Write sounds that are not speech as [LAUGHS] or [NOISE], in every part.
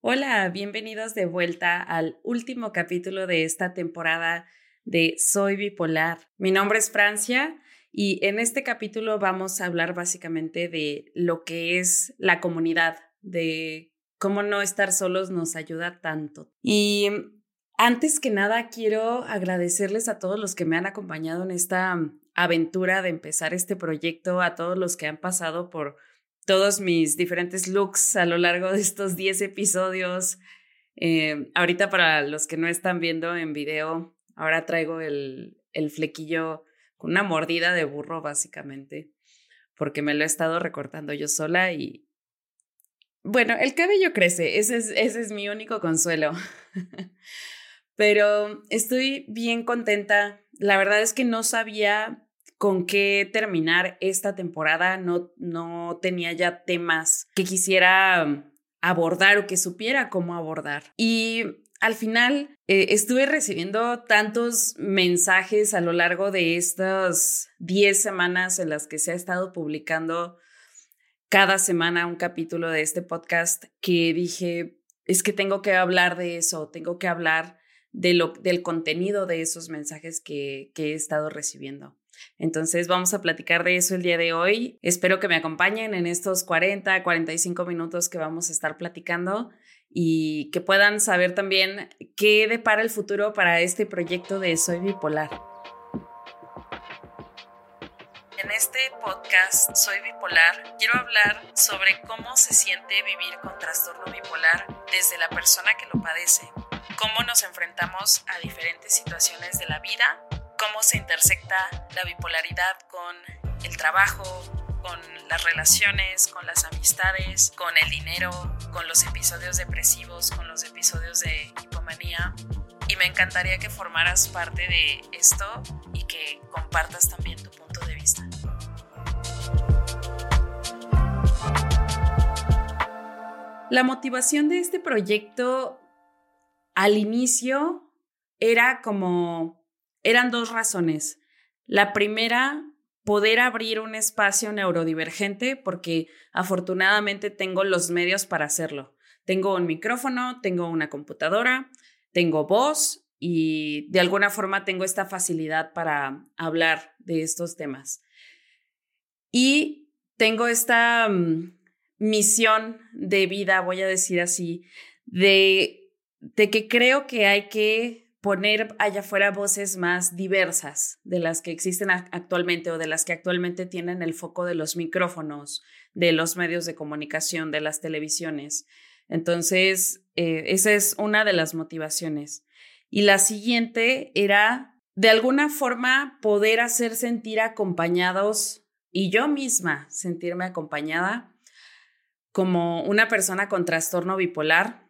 Hola, bienvenidos de vuelta al último capítulo de esta temporada de Soy Bipolar. Mi nombre es Francia y en este capítulo vamos a hablar básicamente de lo que es la comunidad, de cómo no estar solos nos ayuda tanto. Y antes que nada quiero agradecerles a todos los que me han acompañado en esta aventura de empezar este proyecto, a todos los que han pasado por todos mis diferentes looks a lo largo de estos 10 episodios. Eh, ahorita para los que no están viendo en video, ahora traigo el, flequillo con una mordida de burro básicamente, porque me lo he estado recortando yo sola y... Bueno, el cabello crece, ese es, ese es mi único consuelo. [LAUGHS] Pero estoy bien contenta. La verdad es que no sabía con qué terminar esta temporada. No, no tenía ya temas que quisiera um, abordar o que supiera cómo abordar. Y al final eh, estuve recibiendo tantos mensajes a lo largo de estas 10 semanas en las que se ha estado publicando cada semana un capítulo de este podcast que dije, es que tengo que hablar de eso, tengo que hablar de lo, del contenido de esos mensajes que, que he estado recibiendo. Entonces vamos a platicar de eso el día de hoy. Espero que me acompañen en estos 40, 45 minutos que vamos a estar platicando y que puedan saber también qué depara el futuro para este proyecto de Soy Bipolar. En este podcast Soy Bipolar quiero hablar sobre cómo se siente vivir con trastorno bipolar desde la persona que lo padece, cómo nos enfrentamos a diferentes situaciones de la vida cómo se intersecta la bipolaridad con el trabajo, con las relaciones, con las amistades, con el dinero, con los episodios depresivos, con los episodios de hipomanía. Y me encantaría que formaras parte de esto y que compartas también tu punto de vista. La motivación de este proyecto al inicio era como eran dos razones. La primera, poder abrir un espacio neurodivergente porque afortunadamente tengo los medios para hacerlo. Tengo un micrófono, tengo una computadora, tengo voz y de alguna forma tengo esta facilidad para hablar de estos temas. Y tengo esta mm, misión de vida, voy a decir así, de, de que creo que hay que poner allá afuera voces más diversas de las que existen actualmente o de las que actualmente tienen el foco de los micrófonos, de los medios de comunicación, de las televisiones. Entonces, eh, esa es una de las motivaciones. Y la siguiente era, de alguna forma, poder hacer sentir acompañados y yo misma sentirme acompañada como una persona con trastorno bipolar,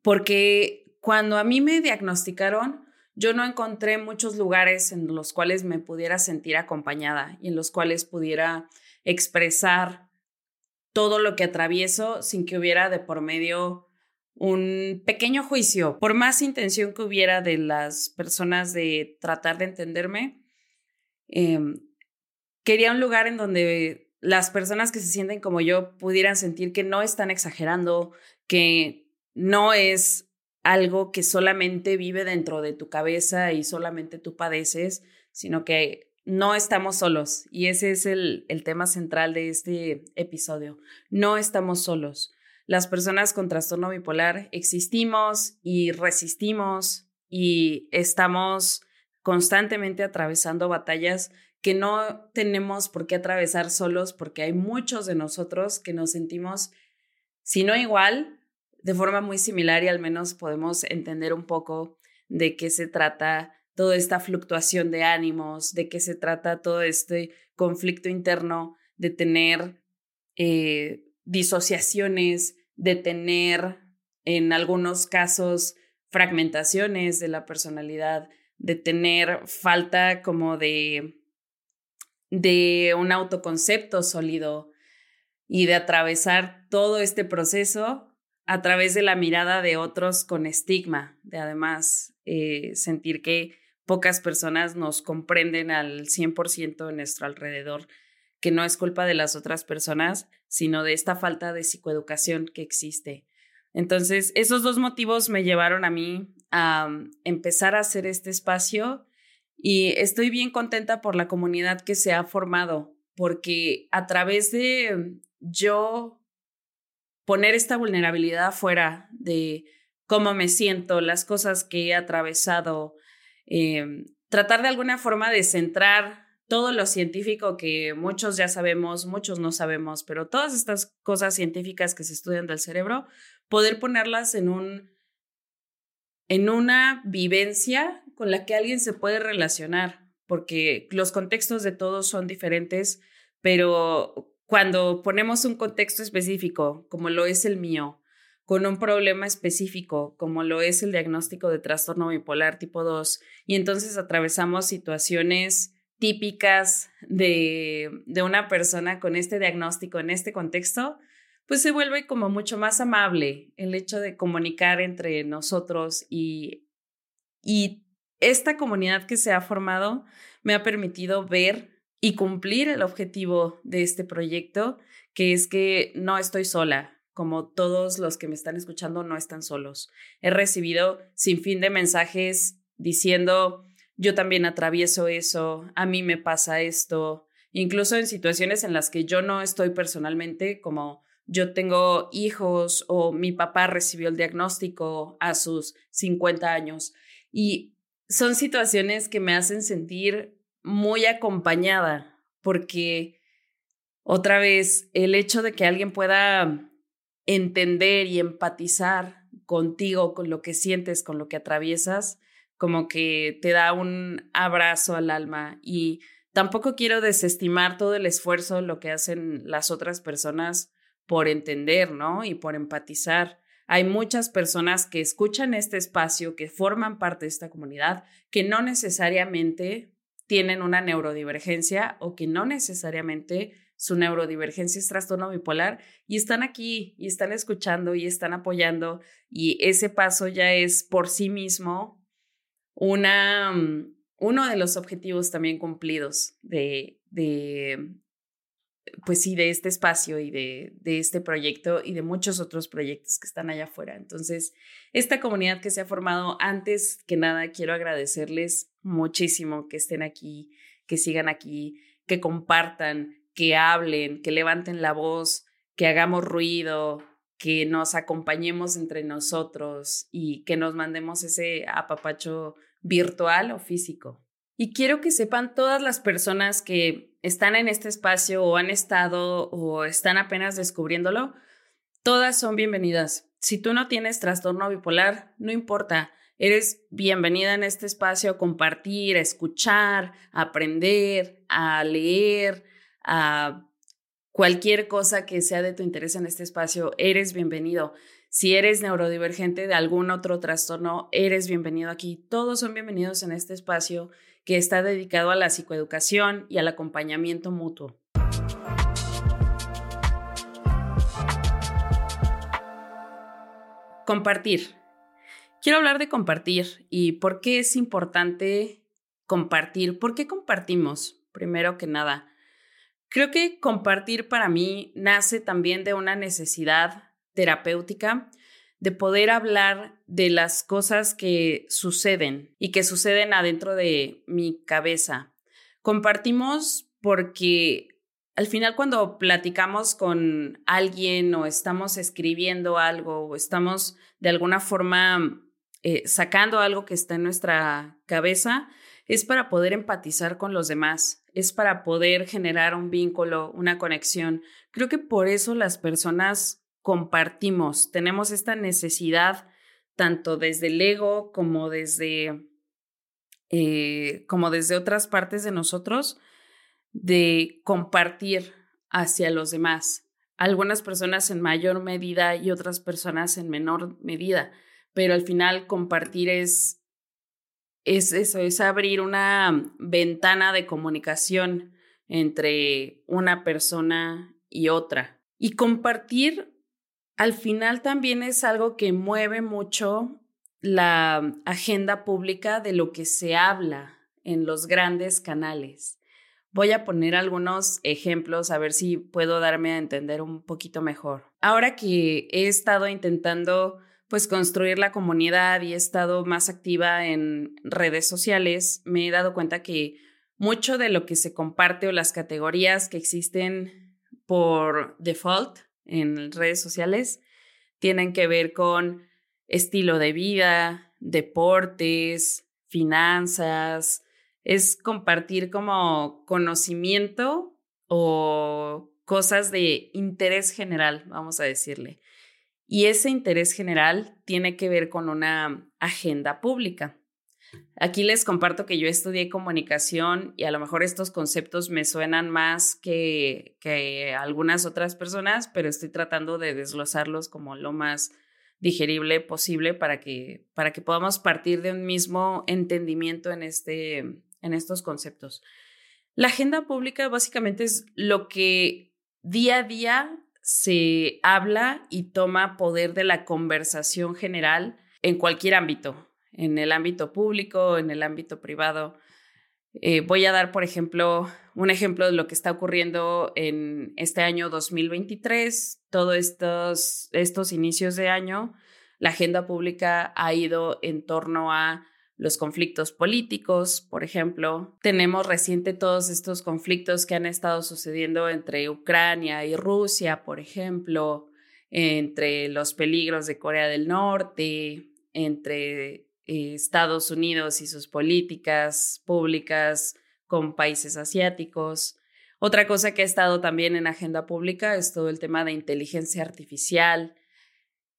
porque cuando a mí me diagnosticaron, yo no encontré muchos lugares en los cuales me pudiera sentir acompañada y en los cuales pudiera expresar todo lo que atravieso sin que hubiera de por medio un pequeño juicio. Por más intención que hubiera de las personas de tratar de entenderme, em, quería un lugar en donde las personas que se sienten como yo pudieran sentir que no están exagerando, que no es algo que solamente vive dentro de tu cabeza y solamente tú padeces, sino que no estamos solos. Y ese es el, el tema central de este episodio. No estamos solos. Las personas con trastorno bipolar existimos y resistimos y estamos constantemente atravesando batallas que no tenemos por qué atravesar solos porque hay muchos de nosotros que nos sentimos, si no igual, de forma muy similar y al menos podemos entender un poco de qué se trata toda esta fluctuación de ánimos, de qué se trata todo este conflicto interno de tener eh, disociaciones, de tener en algunos casos fragmentaciones de la personalidad, de tener falta como de, de un autoconcepto sólido y de atravesar todo este proceso a través de la mirada de otros con estigma, de además eh, sentir que pocas personas nos comprenden al 100% en nuestro alrededor, que no es culpa de las otras personas, sino de esta falta de psicoeducación que existe. Entonces, esos dos motivos me llevaron a mí a mm, empezar a hacer este espacio y estoy bien contenta por la comunidad que se ha formado, porque a través de yo poner esta vulnerabilidad afuera de cómo me siento, las cosas que he atravesado, em, tratar de alguna forma de centrar todo lo científico que muchos ya sabemos, muchos no sabemos, pero todas estas cosas científicas que se estudian del cerebro, poder ponerlas en un en una vivencia con la que alguien se puede relacionar, porque los contextos de todos son diferentes, pero cuando ponemos un contexto específico, como lo es el mío, con un problema específico, como lo es el diagnóstico de trastorno bipolar tipo 2, y entonces atravesamos situaciones típicas de, de una persona con este diagnóstico en este contexto, pues se vuelve como mucho más amable el hecho de comunicar entre nosotros y, y esta comunidad que se ha formado me ha permitido ver y cumplir el objetivo de este proyecto, que es que no estoy sola, como todos los que me están escuchando no están solos. He recibido sin fin de mensajes diciendo, yo también atravieso eso, a mí me pasa esto, incluso en situaciones en las que yo no estoy personalmente, como yo tengo hijos o mi papá recibió el diagnóstico a sus 50 años. Y son situaciones que me hacen sentir muy acompañada, porque otra vez el hecho de que alguien pueda entender y empatizar contigo, con lo que sientes, con lo que atraviesas, como que te da un abrazo al alma y tampoco quiero desestimar todo el esfuerzo, lo que hacen las otras personas por entender, ¿no? Y por empatizar. Hay muchas personas que escuchan este espacio, que forman parte de esta comunidad, que no necesariamente tienen una neurodivergencia o que no necesariamente su neurodivergencia es trastorno bipolar y están aquí y están escuchando y están apoyando y ese paso ya es por sí mismo una, mm, uno de los objetivos también cumplidos de, de pues sí, de este espacio y de, de este proyecto y de muchos otros proyectos que están allá afuera. Entonces, esta comunidad que se ha formado, antes que nada, quiero agradecerles muchísimo que estén aquí, que sigan aquí, que compartan, que hablen, que levanten la voz, que hagamos ruido, que nos acompañemos entre nosotros y que nos mandemos ese apapacho virtual o físico. Y quiero que sepan todas las personas que están en este espacio o han estado o están apenas descubriéndolo, todas son bienvenidas. Si tú no tienes trastorno bipolar, no importa, eres bienvenida en este espacio a compartir, a escuchar, a aprender, a leer, a cualquier cosa que sea de tu interés en este espacio, eres bienvenido. Si eres neurodivergente de algún otro trastorno, eres bienvenido aquí. Todos son bienvenidos en este espacio que está dedicado a la psicoeducación y al acompañamiento mutuo. Compartir. Quiero hablar de compartir y por qué es importante compartir. ¿Por qué compartimos? Primero que nada, Creo que compartir para mí nace también de una necesidad terapéutica de poder hablar de las cosas que suceden y que suceden adentro de mi cabeza. Compartimos porque al final cuando platicamos con alguien o estamos escribiendo algo o estamos de alguna forma eh, sacando algo que está en nuestra cabeza, es para poder empatizar con los demás es para poder generar un vínculo, una conexión. Creo que por eso las personas compartimos, tenemos esta necesidad tanto desde el ego como desde, eh, como desde otras partes de nosotros de compartir hacia los demás. Algunas personas en mayor medida y otras personas en menor medida, pero al final compartir es es eso, es abrir una ventana de comunicación entre una persona y otra. Y compartir al final también es algo que mueve mucho la agenda pública de lo que se habla en los grandes canales, Voy a poner algunos ejemplos a ver si puedo darme a entender un poquito mejor. Ahora que he estado intentando pues construir la comunidad y he estado más activa en redes sociales, me he dado cuenta que mucho de lo que se comparte o las categorías que existen por default en redes sociales tienen que ver con estilo de vida, deportes, finanzas, es compartir como conocimiento o cosas de interés general, vamos a decirle. Y ese interés general tiene que ver con una agenda pública. Aquí les comparto que yo estudié comunicación y a lo mejor estos conceptos me suenan más que, que algunas otras personas, pero estoy tratando de desglosarlos como lo más digerible posible para que, para que podamos partir de un mismo entendimiento en, este, en estos conceptos. La agenda pública básicamente es lo que día a día se habla y toma poder de la conversación general en cualquier ámbito, en el ámbito público, en el ámbito privado. Eh, voy a dar, por ejemplo, un ejemplo de lo que está ocurriendo en este año 2023, todos estos, estos inicios de año. La agenda pública ha ido en torno a los conflictos políticos, por ejemplo. Tenemos reciente todos estos conflictos que han estado sucediendo entre Ucrania y Rusia, por ejemplo, entre los peligros de Corea del Norte, entre eh, Estados Unidos y sus políticas públicas con países asiáticos. Otra cosa que ha estado también en agenda pública es todo el tema de inteligencia artificial.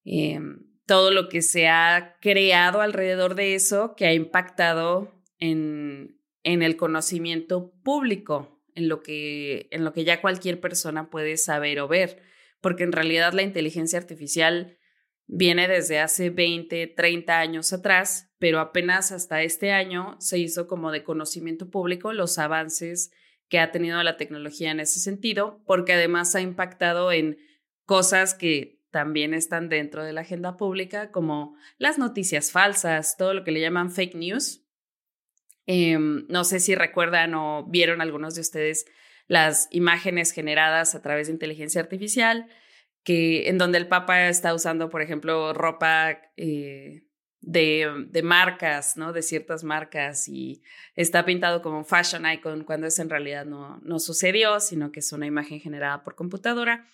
Em, todo lo que se ha creado alrededor de eso que ha impactado en, en el conocimiento público, en lo, que, en lo que ya cualquier persona puede saber o ver, porque en realidad la inteligencia artificial viene desde hace 20, 30 años atrás, pero apenas hasta este año se hizo como de conocimiento público los avances que ha tenido la tecnología en ese sentido, porque además ha impactado en cosas que también están dentro de la agenda pública, como las noticias falsas, todo lo que le llaman fake news. Em, no sé si recuerdan o vieron algunos de ustedes las imágenes generadas a través de inteligencia artificial, que en donde el Papa está usando, por ejemplo, ropa eh, de, de, marcas, ¿no? De ciertas marcas y está pintado como un fashion icon cuando eso en realidad no, no sucedió, sino que es una imagen generada por computadora.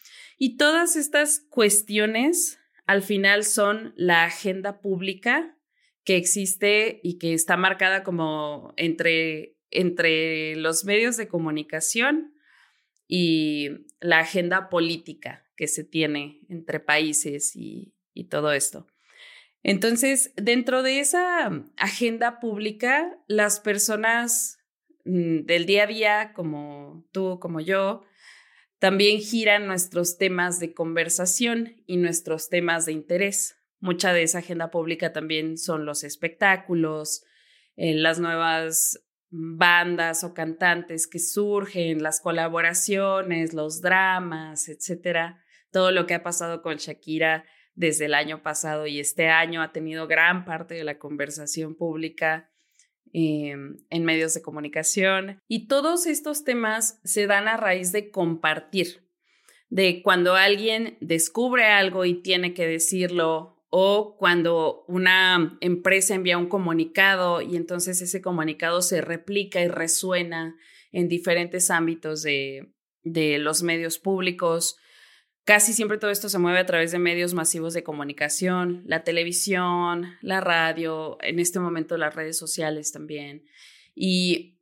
Y todas estas cuestiones al final son la agenda pública que existe y que está marcada como entre, entre los medios de comunicación y la agenda política que se tiene entre países y, y todo esto. Entonces, dentro de esa agenda pública, las personas mm, del día a día, como tú, como yo, también giran nuestros temas de conversación y nuestros temas de interés. Mucha de esa agenda pública también son los espectáculos, eh, las nuevas bandas o cantantes que surgen, las colaboraciones, los dramas, etcétera. Todo lo que ha pasado con Shakira desde el año pasado y este año ha tenido gran parte de la conversación pública Em, en medios de comunicación. Y todos estos temas se dan a raíz de compartir, de cuando alguien descubre algo y tiene que decirlo o cuando una empresa envía un comunicado y entonces ese comunicado se replica y resuena en diferentes ámbitos de, de los medios públicos Casi siempre todo esto se mueve a través de medios masivos de comunicación, la televisión, la radio, en este momento las redes sociales también. Y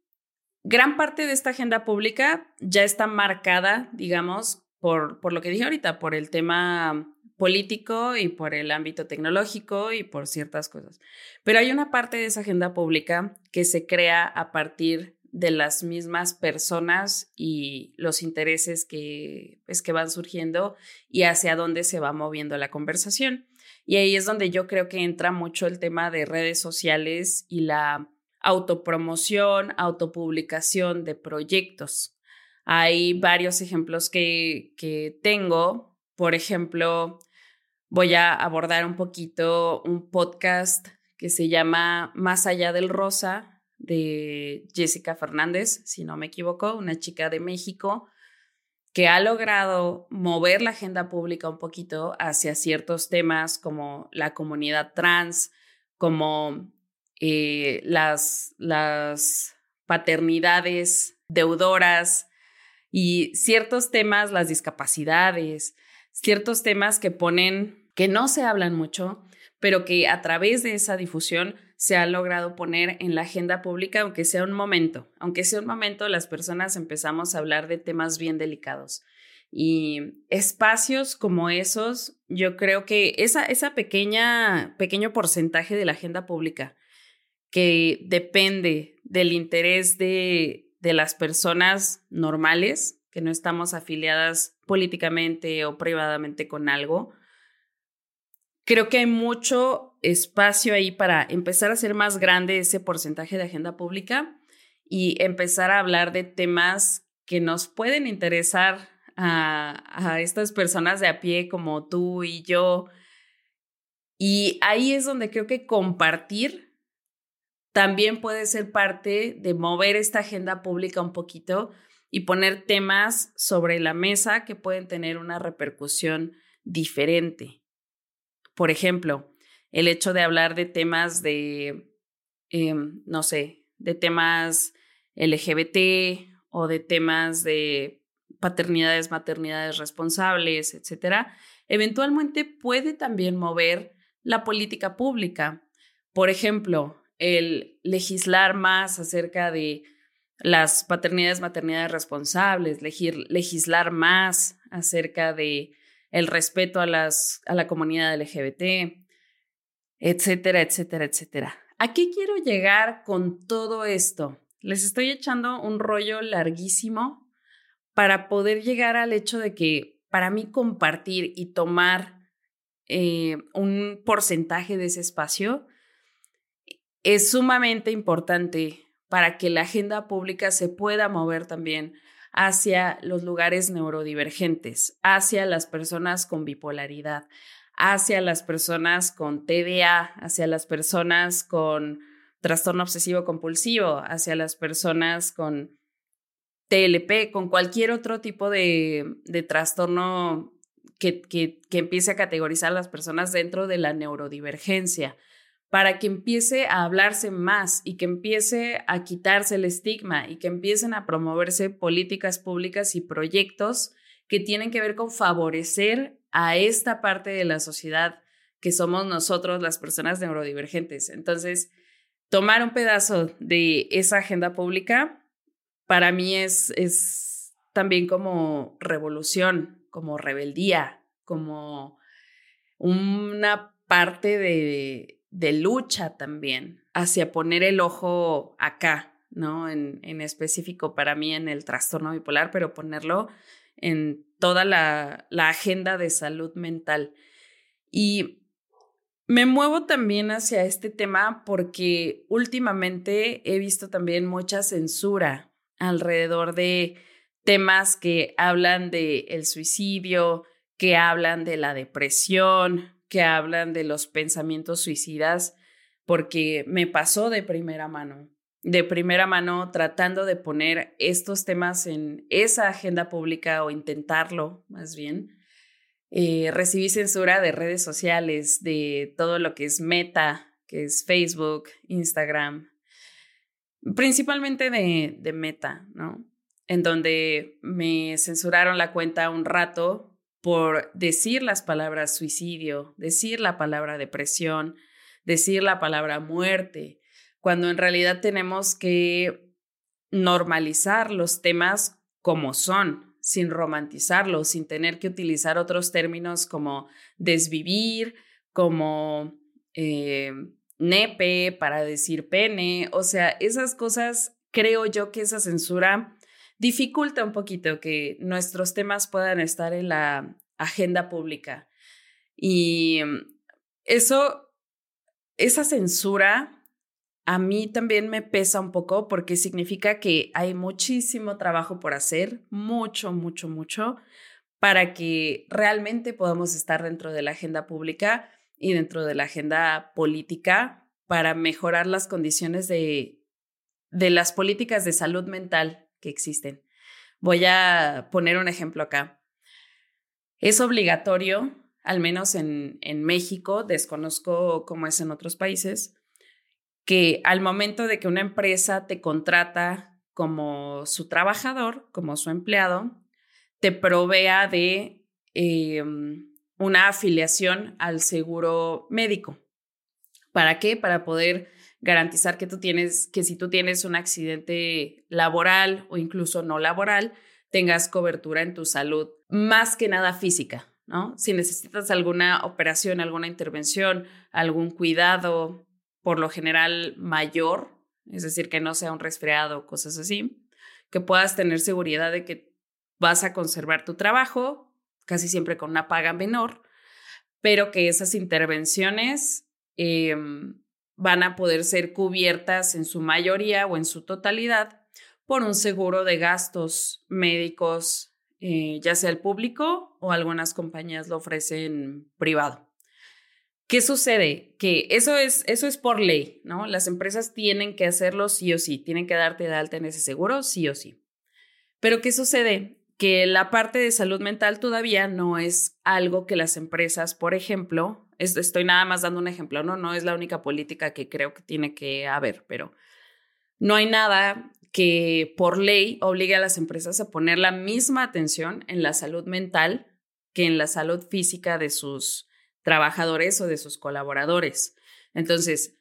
gran parte de esta agenda pública ya está marcada, digamos, por, por lo que dije ahorita, por el tema político y por el ámbito tecnológico y por ciertas cosas. Pero hay una parte de esa agenda pública que se crea a partir de las mismas personas y los intereses que, pues, que van surgiendo y hacia dónde se va moviendo la conversación. Y ahí es donde yo creo que entra mucho el tema de redes sociales y la autopromoción, autopublicación de proyectos. Hay varios ejemplos que, que tengo. Por ejemplo, voy a abordar un poquito un podcast que se llama Más allá del rosa, de Jessica Fernández, si no me equivoco, una chica de México que ha logrado mover la agenda pública un poquito hacia ciertos temas como la comunidad trans, como eh, las, las paternidades deudoras y ciertos temas, las discapacidades, ciertos temas que ponen, que no se hablan mucho, pero que a través de esa difusión se ha logrado poner en la agenda pública, aunque sea un momento, aunque sea un momento, las personas empezamos a hablar de temas bien delicados. Y espacios como esos, yo creo que esa, esa pequeña, pequeño porcentaje de la agenda pública que depende del interés de, de las personas normales, que no estamos afiliadas políticamente o privadamente con algo, creo que hay mucho espacio ahí para empezar a hacer más grande ese porcentaje de agenda pública y empezar a hablar de temas que nos pueden interesar a, estas personas de a pie como tú y yo. Y ahí es donde creo que compartir también puede ser parte de mover esta agenda pública un poquito y poner temas sobre la mesa que pueden tener una repercusión diferente. Por ejemplo, el hecho de hablar de temas de, em, no sé, de temas LGBT o de temas de paternidades, maternidades responsables, etcétera, eventualmente puede también mover la política pública. Por ejemplo, el legislar más acerca de las paternidades, maternidades responsables, legislar más acerca de el respeto a, las, a la comunidad LGBT, etcétera, etcétera, etcétera. ¿A qué quiero llegar con todo esto? Les estoy echando un rollo larguísimo para poder llegar al hecho de que para mí compartir y tomar eh, un porcentaje de ese espacio es sumamente importante para que la agenda pública se pueda mover también hacia los lugares neurodivergentes, hacia las personas con bipolaridad, hacia las personas con TDA, hacia las personas con trastorno obsesivo compulsivo, hacia las personas con TLP, con cualquier otro tipo de, de trastorno que, que, que, empiece a categorizar a las personas dentro de la neurodivergencia, para que empiece a hablarse más y que empiece a quitarse el estigma y que empiecen a promoverse políticas públicas y proyectos que tienen que ver con favorecer a esta parte de la sociedad que somos nosotros las personas neurodivergentes. Entonces, tomar un pedazo de esa agenda pública para mí es, es también como revolución, como rebeldía, como una parte de, de lucha también hacia poner el ojo acá, ¿no? En, en específico para mí en el trastorno bipolar, pero ponerlo en toda la, la agenda de salud mental. Y me muevo también hacia este tema porque últimamente he visto también mucha censura alrededor de temas que hablan de el suicidio, que hablan de la depresión, que hablan de los pensamientos suicidas, porque me pasó de primera mano, de primera mano tratando de poner estos temas en esa agenda pública o intentarlo más bien. Eh, recibí censura de redes sociales, de todo lo que es meta, que es Facebook, Instagram, principalmente de, de Meta, ¿no? En donde me censuraron la cuenta un rato por decir las palabras suicidio, decir la palabra depresión, decir la palabra muerte, cuando en realidad tenemos que normalizar los temas como son, sin romantizarlos, sin tener que utilizar otros términos como desvivir, como eh, nepe, para decir pene, o sea, esas cosas, creo yo que esa censura dificulta un poquito que nuestros temas puedan estar en la agenda pública. Y eso, esa censura a mí también me pesa un poco porque significa que hay muchísimo trabajo por hacer, mucho, mucho, mucho, para que realmente podamos estar dentro de la agenda pública y dentro de la agenda política para mejorar las condiciones de de las políticas de salud mental que existen. Voy a poner un ejemplo acá. Es obligatorio, al menos en, en México, desconozco cómo es en otros países, que al momento de que una empresa te contrata como su trabajador, como su empleado, te provea de em, una afiliación al seguro médico. ¿Para qué? Para poder garantizar que tú tienes, que si tú tienes un accidente laboral o incluso no laboral, tengas cobertura en tu salud, más que nada física, ¿no? Si necesitas alguna operación, alguna intervención, algún cuidado, por lo general mayor, es decir, que no sea un resfriado o cosas así, que puedas tener seguridad de que vas a conservar tu trabajo, casi siempre con una paga menor, pero que esas intervenciones em, van a poder ser cubiertas en su mayoría o en su totalidad por un seguro de gastos médicos, eh, ya sea el público o algunas compañías lo ofrecen privado. ¿Qué sucede? Que eso es, eso es por ley, ¿no? Las empresas tienen que hacerlo sí o sí, tienen que darte de alta en ese seguro sí o sí. Pero ¿qué sucede? que la parte de salud mental todavía no es algo que las empresas, por ejemplo, estoy nada más dando un ejemplo, ¿no? No es la única política que creo que tiene que haber, pero no hay nada que por ley obligue a las empresas a poner la misma atención en la salud mental que en la salud física de sus trabajadores o de sus colaboradores. Entonces,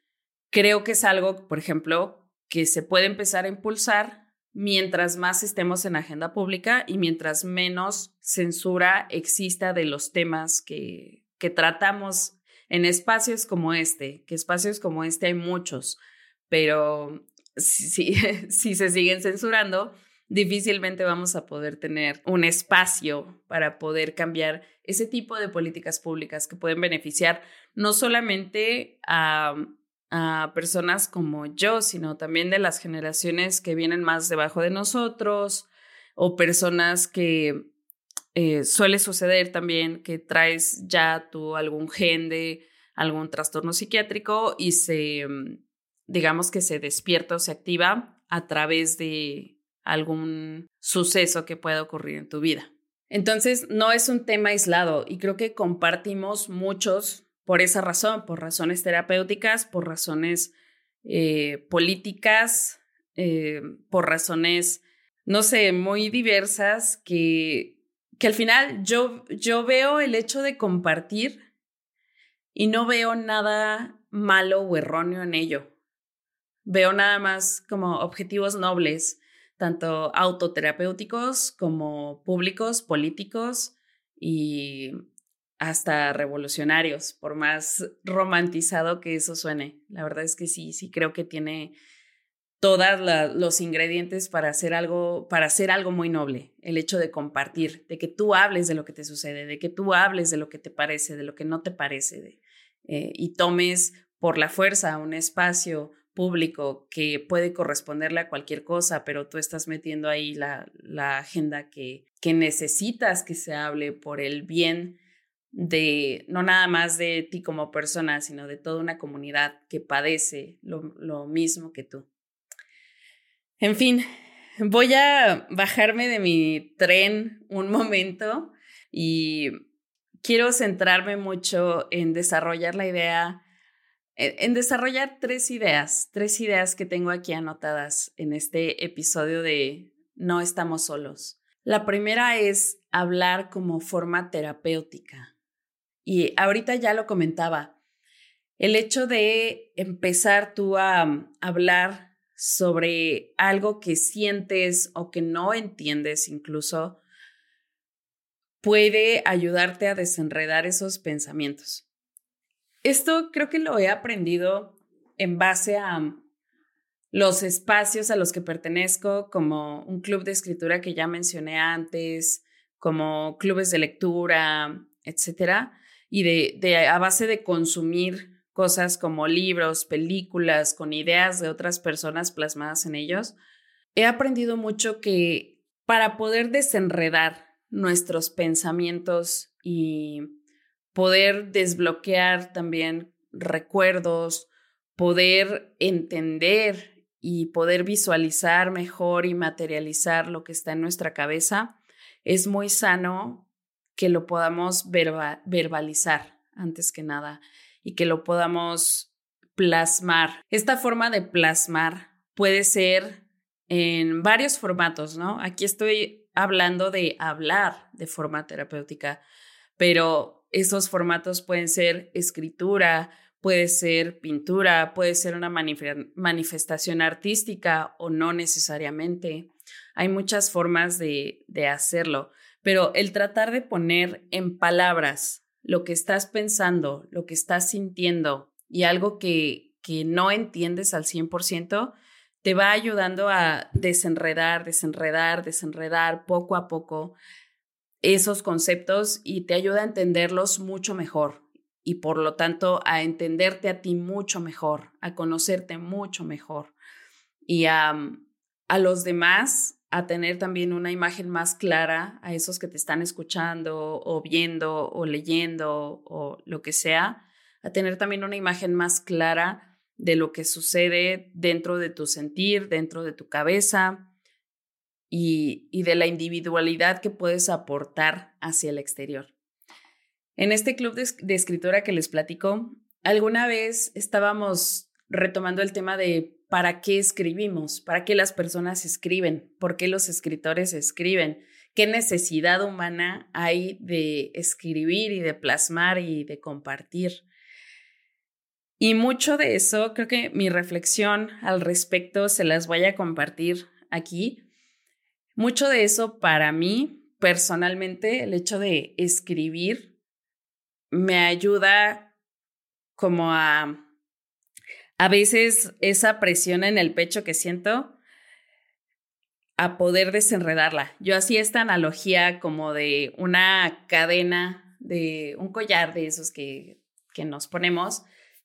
creo que es algo, por ejemplo, que se puede empezar a impulsar mientras más estemos en agenda pública y mientras menos censura exista de los temas que, que tratamos en espacios como este, que espacios como este hay muchos, pero si, si [LAUGHS] se siguen censurando, difícilmente vamos a poder tener un espacio para poder cambiar ese tipo de políticas públicas que pueden beneficiar no solamente a a personas como yo, sino también de las generaciones que vienen más debajo de nosotros o personas que eh, suele suceder también que traes ya tú algún gen de algún trastorno psiquiátrico y se, mm, digamos que se despierta o se activa a través de algún suceso que pueda ocurrir en tu vida. Entonces, no es un tema aislado y creo que compartimos muchos por esa razón, por razones terapéuticas, por razones eh, políticas, eh, por razones, no sé, muy diversas, que, que al final yo, yo veo el hecho de compartir y no veo nada malo o erróneo en ello. Veo nada más como objetivos nobles, tanto autoterapéuticos como públicos, políticos y hasta revolucionarios, por más romantizado que eso suene. La verdad es que sí, sí creo que tiene todos los ingredientes para hacer algo, para hacer algo muy noble. El hecho de compartir, de que tú hables de lo que te sucede, de que tú hables de lo que te parece, de lo que no te parece, eh, y tomes por la fuerza un espacio público que puede corresponderle a cualquier cosa, pero tú estás metiendo ahí la, la agenda que, que necesitas que se hable por el bien de no nada más de ti como persona, sino de toda una comunidad que padece lo, mismo que tú. En fin, voy a bajarme de mi tren un momento y quiero centrarme mucho en desarrollar la idea, en desarrollar tres ideas, tres ideas que tengo aquí anotadas en este episodio de No estamos solos. La primera es hablar como forma terapéutica. Y ahorita ya lo comentaba, el hecho de empezar tú a mm, hablar sobre algo que sientes o que no entiendes incluso, puede ayudarte a desenredar esos pensamientos. Esto creo que lo he aprendido en base a los espacios a los que pertenezco, como un club de escritura que ya mencioné antes, como clubes de lectura, etcétera y de, de a base de consumir cosas como libros, películas, con ideas de otras personas plasmadas en ellos, he aprendido mucho que para poder desenredar nuestros pensamientos y poder desbloquear también recuerdos, poder entender y poder visualizar mejor y materializar lo que está en nuestra cabeza, es muy sano que lo podamos verbalizar antes que nada y que lo podamos plasmar. Esta forma de plasmar puede ser en varios formatos, ¿no? Aquí estoy hablando de hablar de forma terapéutica, pero esos formatos pueden ser escritura, puede ser pintura, puede ser una manifestación artística o no necesariamente. Hay muchas formas de, de hacerlo, pero el tratar de poner en palabras lo que estás pensando, lo que estás sintiendo y algo que, que no entiendes al 100%, te va ayudando a desenredar, desenredar, desenredar poco a poco esos conceptos y te ayuda a entenderlos mucho mejor y por lo tanto a entenderte a ti mucho mejor, a conocerte mucho mejor y a, a los demás a tener también una imagen más clara a esos que te están escuchando o viendo o leyendo o lo que sea, a tener también una imagen más clara de lo que sucede dentro de tu sentir, dentro de tu cabeza y, de la individualidad que puedes aportar hacia el exterior. En este club de, escritora que les platico, alguna vez estábamos retomando el tema de para qué escribimos, para qué las personas escriben, por qué los escritores escriben, qué necesidad humana hay de escribir y de plasmar y de compartir. Y mucho de eso, creo que mi reflexión al respecto se las voy a compartir aquí. Mucho de eso para mí, personalmente, el hecho de escribir me ayuda como a, a veces esa presión en el pecho que siento, a poder desenredarla. Yo hacía esta analogía como de una cadena, de un collar de esos que, que nos ponemos,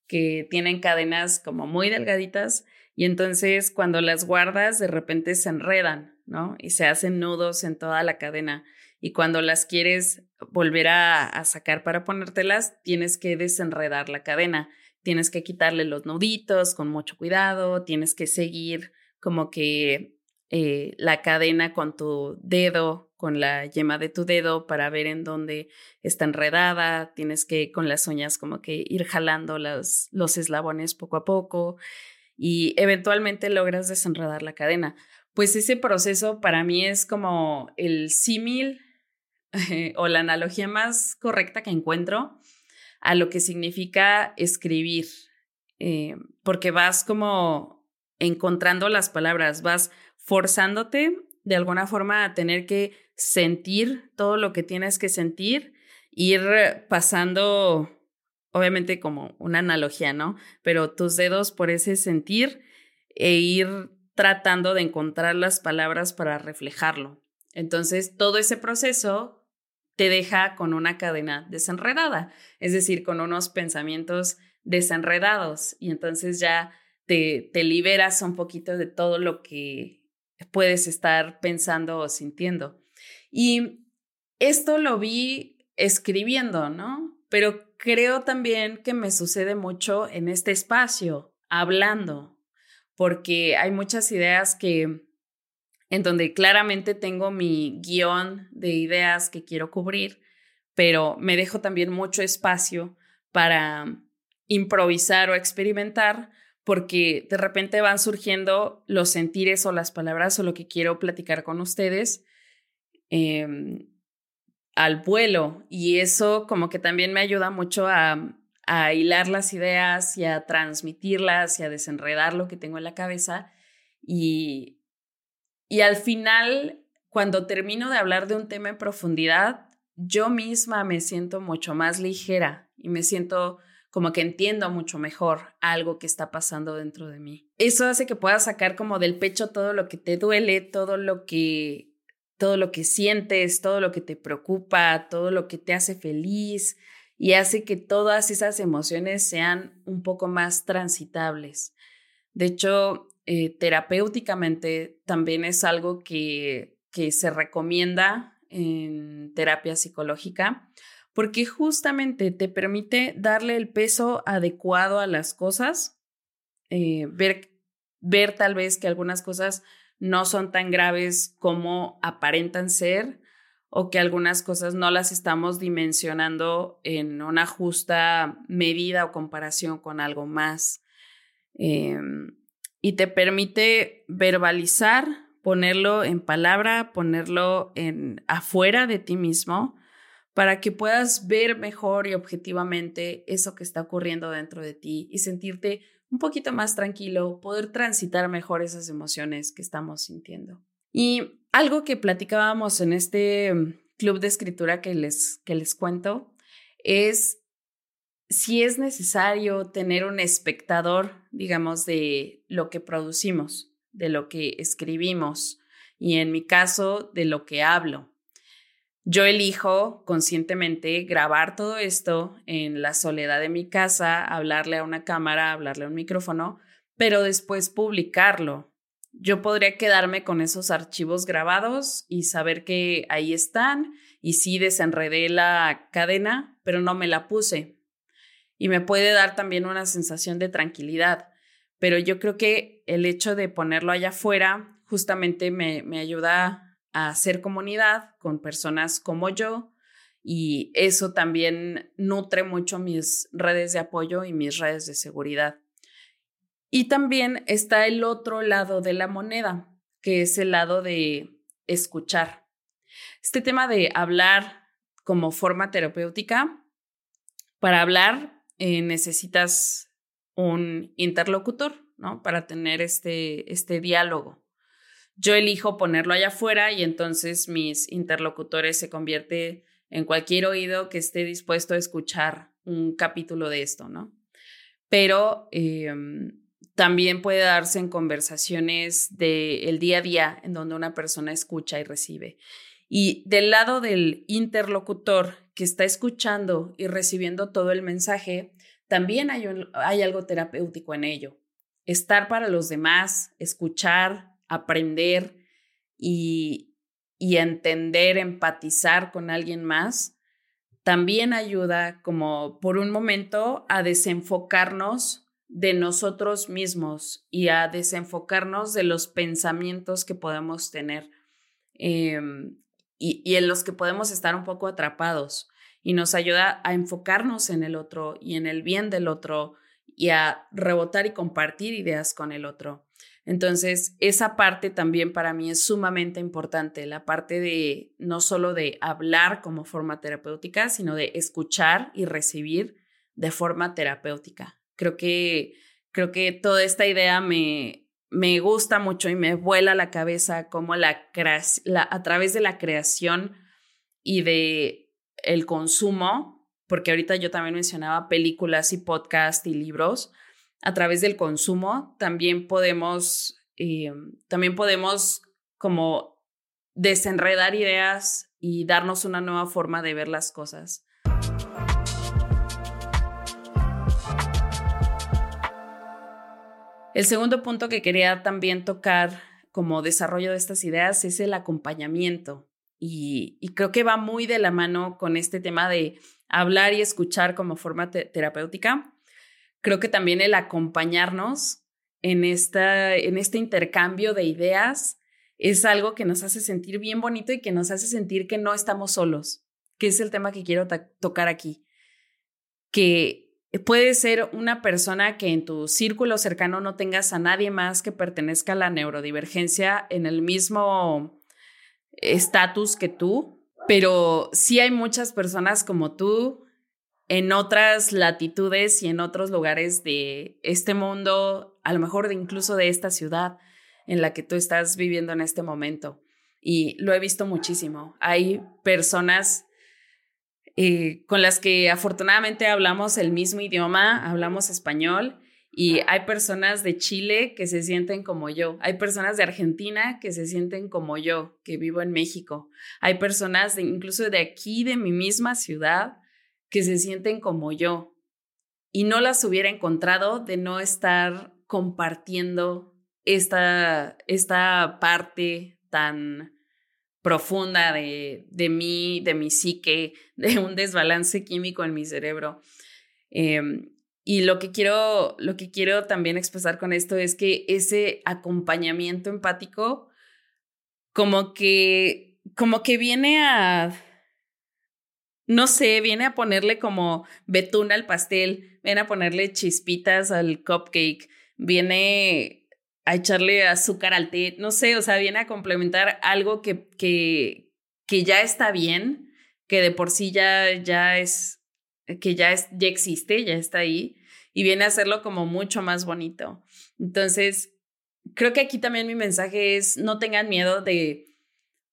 que tienen cadenas como muy delgaditas y entonces cuando las guardas de repente se enredan, Y se hacen nudos en toda la cadena. Y cuando las quieres volver a, sacar para ponértelas, tienes que desenredar la cadena, tienes que quitarle los nuditos con mucho cuidado, tienes que seguir como que eh, la cadena con tu dedo, con la yema de tu dedo para ver en dónde está enredada, tienes que con las uñas como que ir jalando los, los eslabones poco a poco. Y eventualmente logras desenredar la cadena. Pues ese proceso para mí es como el símil o la analogía más correcta que encuentro a lo que significa escribir, eh, porque vas como encontrando las palabras, vas forzándote de alguna forma a tener que sentir todo lo que tienes que sentir, ir pasando, obviamente como una analogía, ¿no? Pero tus dedos por ese sentir e ir tratando de encontrar las palabras para reflejarlo. Entonces, todo ese proceso te deja con una cadena desenredada, es decir, con unos pensamientos desenredados y entonces ya te, te liberas un poquito de todo lo que puedes estar pensando o sintiendo. Y esto lo vi escribiendo, ¿no? Pero creo también que me sucede mucho en este espacio, hablando, porque hay muchas ideas que en donde claramente tengo mi guion de ideas que quiero cubrir, pero me dejo también mucho espacio para improvisar o experimentar porque de repente van surgiendo los sentires o las palabras o lo que quiero platicar con ustedes em, al vuelo. Y eso como que también me ayuda mucho a, a hilar las ideas y a transmitirlas y a desenredar lo que tengo en la cabeza y y al final, cuando termino de hablar de un tema en profundidad, yo misma me siento mucho más ligera y me siento como que entiendo mucho mejor algo que está pasando dentro de mí. Eso hace que puedas sacar como del pecho todo lo que te duele, todo lo que todo lo que sientes, todo lo que te preocupa, todo lo que te hace feliz y hace que todas esas emociones sean un poco más transitables. De hecho, eh, terapéuticamente también es algo que, que se recomienda en terapia psicológica porque justamente te permite darle el peso adecuado a las cosas, eh, ver ver tal vez que algunas cosas no son tan graves como aparentan ser o que algunas cosas no las estamos dimensionando en una justa medida o comparación con algo más. Em, y te permite verbalizar, ponerlo en palabra, ponerlo en afuera de ti mismo para que puedas ver mejor y objetivamente eso que está ocurriendo dentro de ti y sentirte un poquito más tranquilo, poder transitar mejor esas emociones que estamos sintiendo. Y algo que platicábamos en este mm, club de escritura que les, que les cuento es si es necesario tener un espectador, digamos, de lo que producimos, de lo que escribimos y en mi caso, de lo que hablo. Yo elijo conscientemente grabar todo esto en la soledad de mi casa, hablarle a una cámara, hablarle a un micrófono, pero después publicarlo. Yo podría quedarme con esos archivos grabados y saber que ahí están y sí desenredé la cadena, pero no me la puse. Y me puede dar también una sensación de tranquilidad. Pero yo creo que el hecho de ponerlo allá afuera justamente me, me ayuda a hacer comunidad con personas como yo y eso también nutre mucho mis redes de apoyo y mis redes de seguridad. Y también está el otro lado de la moneda, que es el lado de escuchar. Este tema de hablar como forma terapéutica, para hablar eh, necesitas un interlocutor, ¿no? Para tener este, este diálogo yo elijo ponerlo allá afuera y entonces mis interlocutores se convierte en cualquier oído que esté dispuesto a escuchar un capítulo de esto, ¿no? Pero em, también puede darse en conversaciones del día a día en donde una persona escucha y recibe. Y del lado del interlocutor que está escuchando y recibiendo todo el mensaje, también hay, hay algo terapéutico en ello. Estar para los demás, escuchar, aprender y, y entender, empatizar con alguien más, también ayuda como por un momento a desenfocarnos de nosotros mismos y a desenfocarnos de los pensamientos que podemos tener em, y, y, en los que podemos estar un poco atrapados. Y nos ayuda a enfocarnos en el otro y en el bien del otro y a rebotar y compartir ideas con el otro. Entonces, esa parte también para mí es sumamente importante, la parte de no solo de hablar como forma terapéutica, sino de escuchar y recibir de forma terapéutica. Creo que, creo que toda esta idea me, me gusta mucho y me vuela la cabeza como la, la, a través de la creación y de el consumo, porque ahorita yo también mencionaba películas y podcast y libros, a través del consumo también podemos, eh, también podemos como desenredar ideas y darnos una nueva forma de ver las cosas. El segundo punto que quería también tocar como desarrollo de estas ideas es el acompañamiento. Y, creo que va muy de la mano con este tema de hablar y escuchar como forma terapéutica creo que también el acompañarnos en, esta, en este intercambio de ideas es algo que nos hace sentir bien bonito y que nos hace sentir que no estamos solos, que es el tema que quiero tocar aquí. Que puede ser una persona que en tu círculo cercano no tengas a nadie más que pertenezca a la neurodivergencia en el mismo estatus que tú, pero sí hay muchas personas como tú en otras latitudes y en otros lugares de este mundo, a lo mejor de incluso de esta ciudad en la que tú estás viviendo en este momento. Y lo he visto muchísimo. Hay personas eh, con las que afortunadamente hablamos el mismo idioma, hablamos español, y hay personas de Chile que se sienten como yo, hay personas de Argentina que se sienten como yo, que vivo en México, hay personas de, incluso de aquí, de mi misma ciudad, que se sienten como yo y no las hubiera encontrado de no estar compartiendo esta, esta parte tan profunda de, de mí, de mi psique, [LAUGHS] de un desbalance químico en mi cerebro. Em, y lo que quiero, lo que quiero también expresar con esto es que ese acompañamiento empático como que, como que viene a, no sé, viene a ponerle como betún al pastel, viene a ponerle chispitas al cupcake, viene a echarle azúcar al té, no sé, o sea, viene a complementar algo que, que, que ya está bien, que de por sí ya, ya es que ya, es, ya existe, ya está ahí, y viene a hacerlo como mucho más bonito. Entonces, creo que aquí también mi mensaje es, no tengan miedo de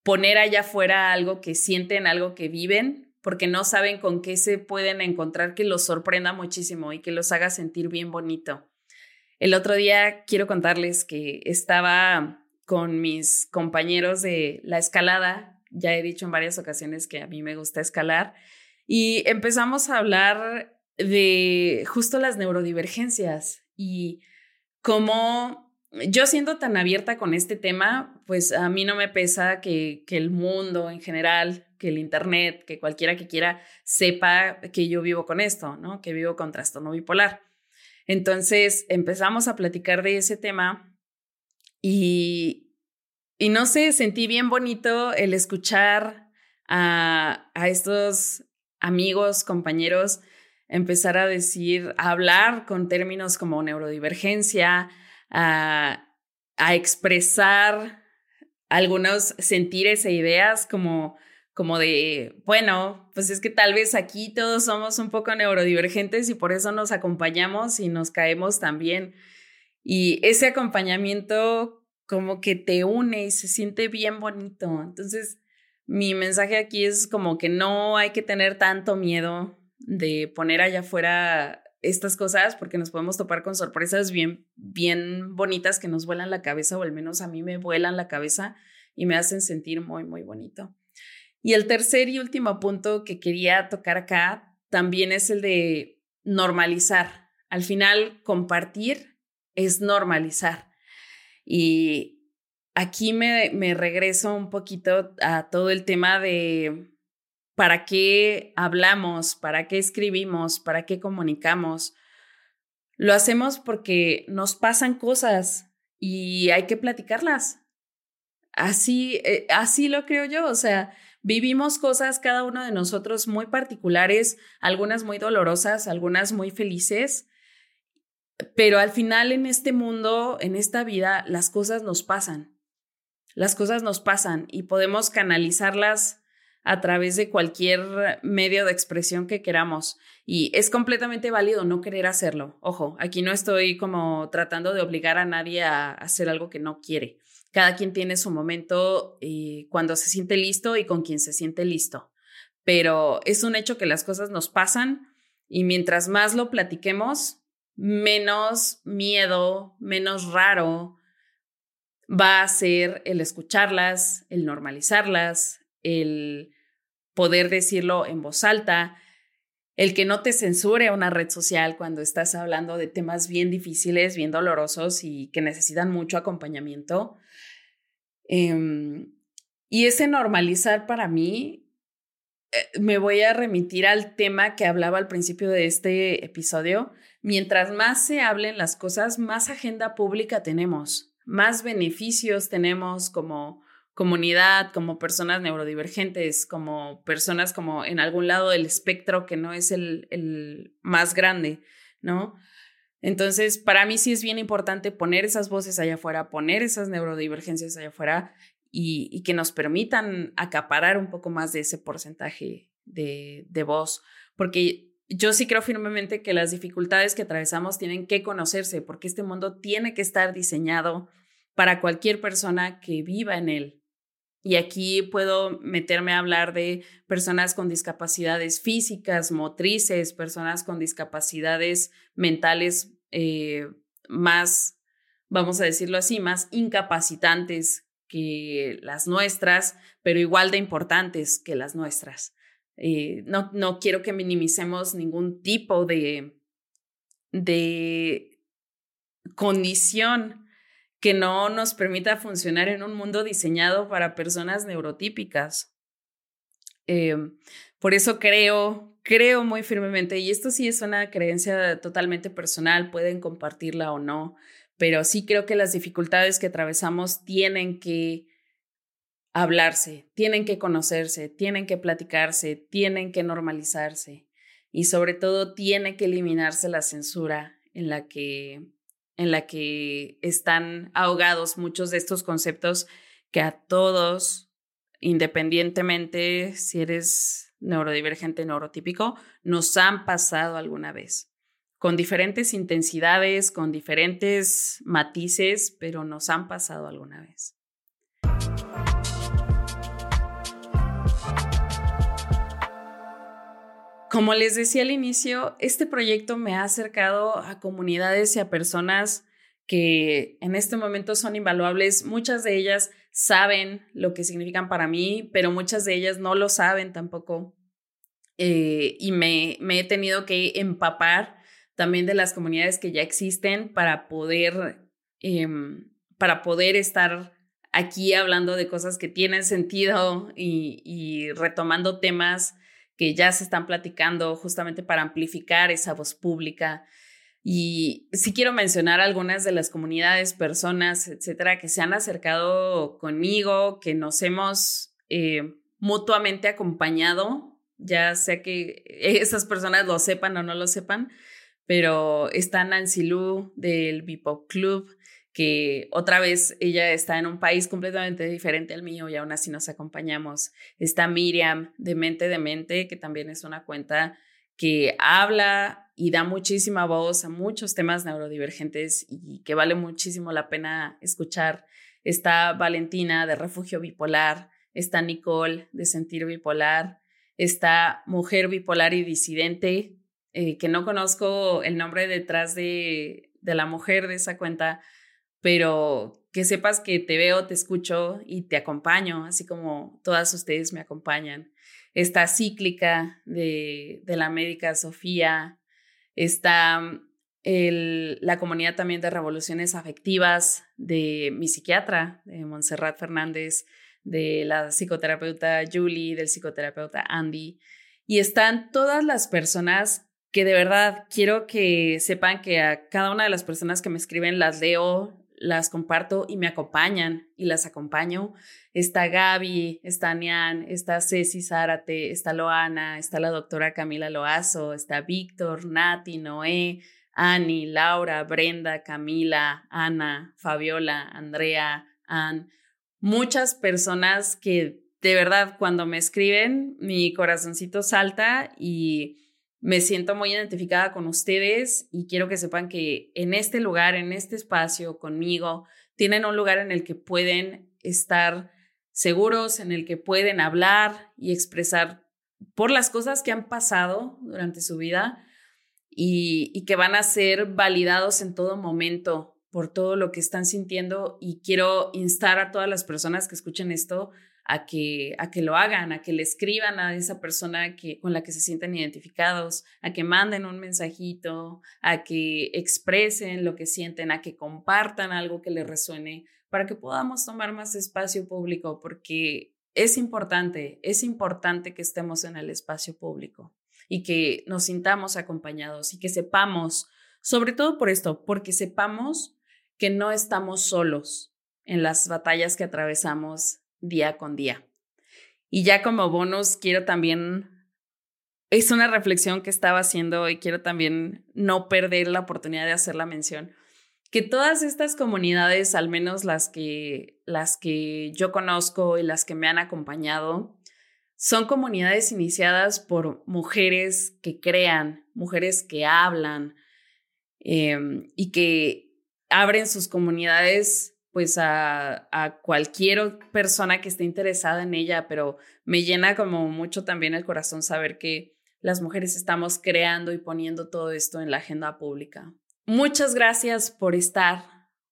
poner allá afuera algo que sienten, algo que viven, porque no saben con qué se pueden encontrar que los sorprenda muchísimo y que los haga sentir bien bonito. El otro día quiero contarles que estaba con mis compañeros de la escalada, ya he dicho en varias ocasiones que a mí me gusta escalar, y empezamos a hablar de justo las neurodivergencias y cómo yo siendo tan abierta con este tema, pues a mí no me pesa que, el mundo en general, que el Internet, que cualquiera que quiera sepa que yo vivo con esto, ¿no? Que vivo con trastorno bipolar. Entonces empezamos a platicar de ese tema y, y no sé, sentí bien bonito el escuchar a, a estos amigos, compañeros, empezar a decir, a hablar con términos como neurodivergencia, a, a expresar algunos sentires e ideas como, como de, bueno, pues es que tal vez aquí todos somos un poco neurodivergentes y por eso nos acompañamos y nos caemos también. Y ese acompañamiento como que te une y se siente bien bonito. Entonces, mi mensaje aquí es como que no hay que tener tanto miedo de poner allá afuera estas cosas porque nos podemos topar con sorpresas bien, bien bonitas que nos vuelan la cabeza o al menos a mí me vuelan la cabeza y me hacen sentir muy, muy bonito. Y el tercer y último punto que quería tocar acá también es el de normalizar. Al final, compartir es normalizar. Y aquí me, me regreso un poquito a todo el tema de para qué hablamos, para qué escribimos, para qué comunicamos. Lo hacemos porque nos pasan cosas y hay que platicarlas. Así, eh, así lo creo yo. O sea, vivimos cosas cada uno de nosotros muy particulares, algunas muy dolorosas, algunas muy felices. Pero al final en este mundo, en esta vida, las cosas nos pasan las cosas nos pasan y podemos canalizarlas a través de cualquier medio de expresión que queramos. Y es completamente válido no querer hacerlo. Ojo, aquí no estoy como tratando de obligar a nadie a hacer algo que no quiere. Cada quien tiene su momento y cuando se siente listo y con quien se siente listo. Pero es un hecho que las cosas nos pasan y mientras más lo platiquemos, menos miedo, menos raro, va a ser el escucharlas, el normalizarlas, el poder decirlo en voz alta, el que no te censure una red social cuando estás hablando de temas bien difíciles, bien dolorosos y que necesitan mucho acompañamiento. Em, y ese normalizar para mí, eh, me voy a remitir al tema que hablaba al principio de este episodio. Mientras más se hablen las cosas, más agenda pública tenemos más beneficios tenemos como comunidad, como personas neurodivergentes, como personas como en algún lado del espectro que no es el, el más grande, ¿no? Entonces, para mí sí es bien importante poner esas voces allá afuera, poner esas neurodivergencias allá afuera y, que nos permitan acaparar un poco más de ese porcentaje de, de voz, porque yo sí creo firmemente que las dificultades que atravesamos tienen que conocerse, porque este mundo tiene que estar diseñado para cualquier persona que viva en él. Y aquí puedo meterme a hablar de personas con discapacidades físicas, motrices, personas con discapacidades mentales eh, más, vamos a decirlo así, más incapacitantes que las nuestras, pero igual de importantes que las nuestras. Eh, no, no quiero que minimicemos ningún tipo de, de condición que no nos permita funcionar en un mundo diseñado para personas neurotípicas. Eh, por eso creo creo muy firmemente, y esto sí es una creencia totalmente personal, pueden compartirla o no, pero sí creo que las dificultades que atravesamos tienen que hablarse, tienen que conocerse, tienen que platicarse, tienen que normalizarse y sobre todo tiene que eliminarse la censura en la que en la que están ahogados muchos de estos conceptos que a todos independientemente si eres neurodivergente neurotípico nos han pasado alguna vez con diferentes intensidades, con diferentes matices, pero nos han pasado alguna vez. Como les decía al inicio, este proyecto me ha acercado a comunidades y a personas que en este momento son invaluables. Muchas de ellas saben lo que significan para mí, pero muchas de ellas no lo saben tampoco. Eh, y me, he tenido que empapar también de las comunidades que ya existen para poder, em, para poder estar aquí hablando de cosas que tienen sentido y retomando temas que ya se están platicando justamente para amplificar esa voz pública. Y sí quiero mencionar algunas de las comunidades, personas, etcétera, que se han acercado conmigo, que nos hemos eh, mutuamente acompañado, ya sea que esas personas lo sepan o no lo sepan, pero está Nancy Lu del Bipop Club, que otra vez ella está en un país completamente diferente al mío y aún así nos acompañamos. Está Miriam de Mente de Mente, que también es una cuenta que habla y da muchísima voz a muchos temas neurodivergentes y que vale muchísimo la pena escuchar. Está Valentina de Refugio Bipolar, está Nicole de Sentir Bipolar, está Mujer Bipolar y Disidente, eh, que no conozco el nombre detrás de, de la mujer de esa cuenta, pero que sepas que te veo, te escucho y te acompaño, así como todas ustedes me acompañan. Esta cíclica de, la médica Sofía, está la comunidad también de revoluciones afectivas de mi psiquiatra, de Montserrat Fernández, de la psicoterapeuta Julie, del psicoterapeuta Andy, y están todas las personas que de verdad quiero que sepan que a cada una de las personas que me escriben las leo, las comparto y me acompañan y las acompaño. Está Gaby, está Nian, está Ceci Zárate, está Loana, está la doctora Camila Loazo, está Víctor, Nati, Noé, Ani, Laura, Brenda, Camila, Ana, Fabiola, Andrea, Ann. Muchas personas que de verdad cuando me escriben mi corazoncito salta y me siento muy identificada con ustedes y quiero que sepan que en este lugar, en este espacio, conmigo, tienen un lugar en el que pueden estar seguros, en el que pueden hablar y expresar por las cosas que han pasado durante su vida y, que van a ser validados en todo momento por todo lo que están sintiendo. Y quiero instar a todas las personas que escuchen esto a que, a que lo hagan, a que le escriban a esa persona que, con la que se sienten identificados, a que manden un mensajito, a que expresen lo que sienten, a que compartan algo que les resuene, para que podamos tomar más espacio público, porque es importante, es importante que estemos en el espacio público y que nos sintamos acompañados y que sepamos, sobre todo por esto, porque sepamos que no estamos solos en las batallas que atravesamos día con día. Y ya como bonus, quiero también, es una reflexión que estaba haciendo y quiero también no perder la oportunidad de hacer la mención, que todas estas comunidades, al menos las que, las que yo conozco y las que me han acompañado, son comunidades iniciadas por mujeres que crean, mujeres que hablan em, y que abren sus comunidades pues a, a, cualquier persona que esté interesada en ella, pero me llena como mucho también el corazón saber que las mujeres estamos creando y poniendo todo esto en la agenda pública. Muchas gracias por estar,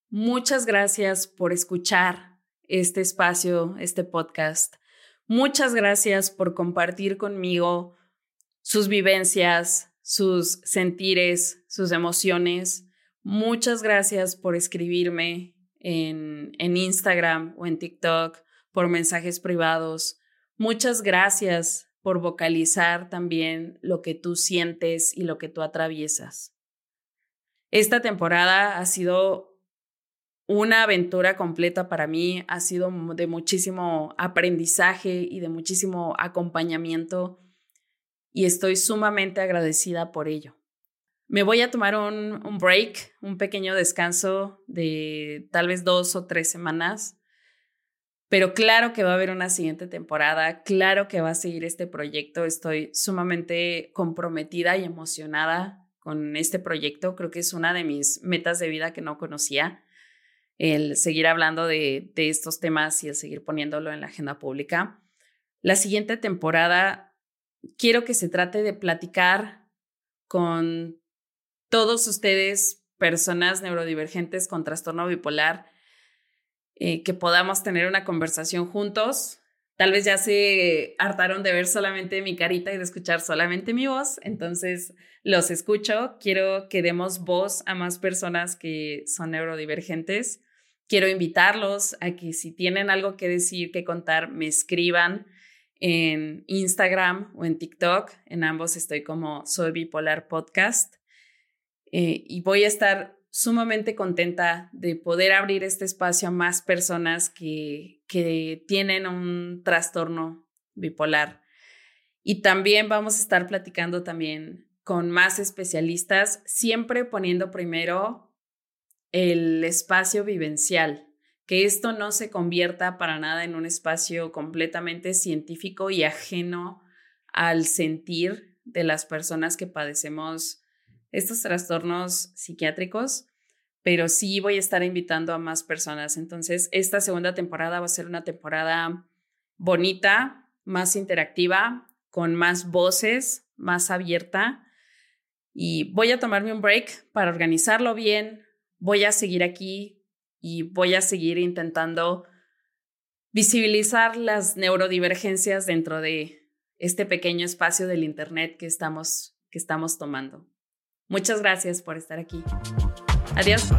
muchas gracias por escuchar este espacio, este podcast. Muchas gracias por compartir conmigo sus vivencias, sus sentires, sus emociones. Muchas gracias por escribirme en, Instagram o en TikTok por mensajes privados. Muchas gracias por vocalizar también lo que tú sientes y lo que tú atraviesas. Esta temporada ha sido una aventura completa para mí, ha sido de muchísimo aprendizaje y de muchísimo acompañamiento y estoy sumamente agradecida por ello. Me voy a tomar un, un break, un pequeño descanso de tal vez dos o tres semanas pero claro que va a haber una siguiente temporada, claro que va a seguir este proyecto. Estoy sumamente comprometida y emocionada con este proyecto. Creo que es una de mis metas de vida que no conocía, el seguir hablando de, de estos temas y el seguir poniéndolo en la agenda pública. La siguiente temporada quiero que se trate de platicar con todos ustedes, personas neurodivergentes con trastorno bipolar, eh, que podamos tener una conversación juntos. Tal vez ya se hartaron de ver solamente mi carita y de escuchar solamente mi voz, entonces los escucho. Quiero que demos voz a más personas que son neurodivergentes. Quiero invitarlos a que si tienen algo que decir, que contar, me escriban en Instagram o en TikTok. En ambos estoy como Soy Bipolar Podcast. Eh, y voy a estar sumamente contenta de poder abrir este espacio a más personas que, que tienen un trastorno bipolar. Y también vamos a estar platicando también con más especialistas, siempre poniendo primero el espacio vivencial, que esto no se convierta para nada en un espacio completamente científico y ajeno al sentir de las personas que padecemos estos trastornos psiquiátricos, pero sí voy a estar invitando a más personas. Entonces, esta segunda temporada va a ser una temporada bonita, más interactiva, con más voces, más abierta. Y voy a tomarme un break para organizarlo bien. Voy a seguir aquí y voy a seguir intentando visibilizar las neurodivergencias dentro de este pequeño espacio del Internet que estamos, que estamos tomando. Muchas gracias por estar aquí. Adiós.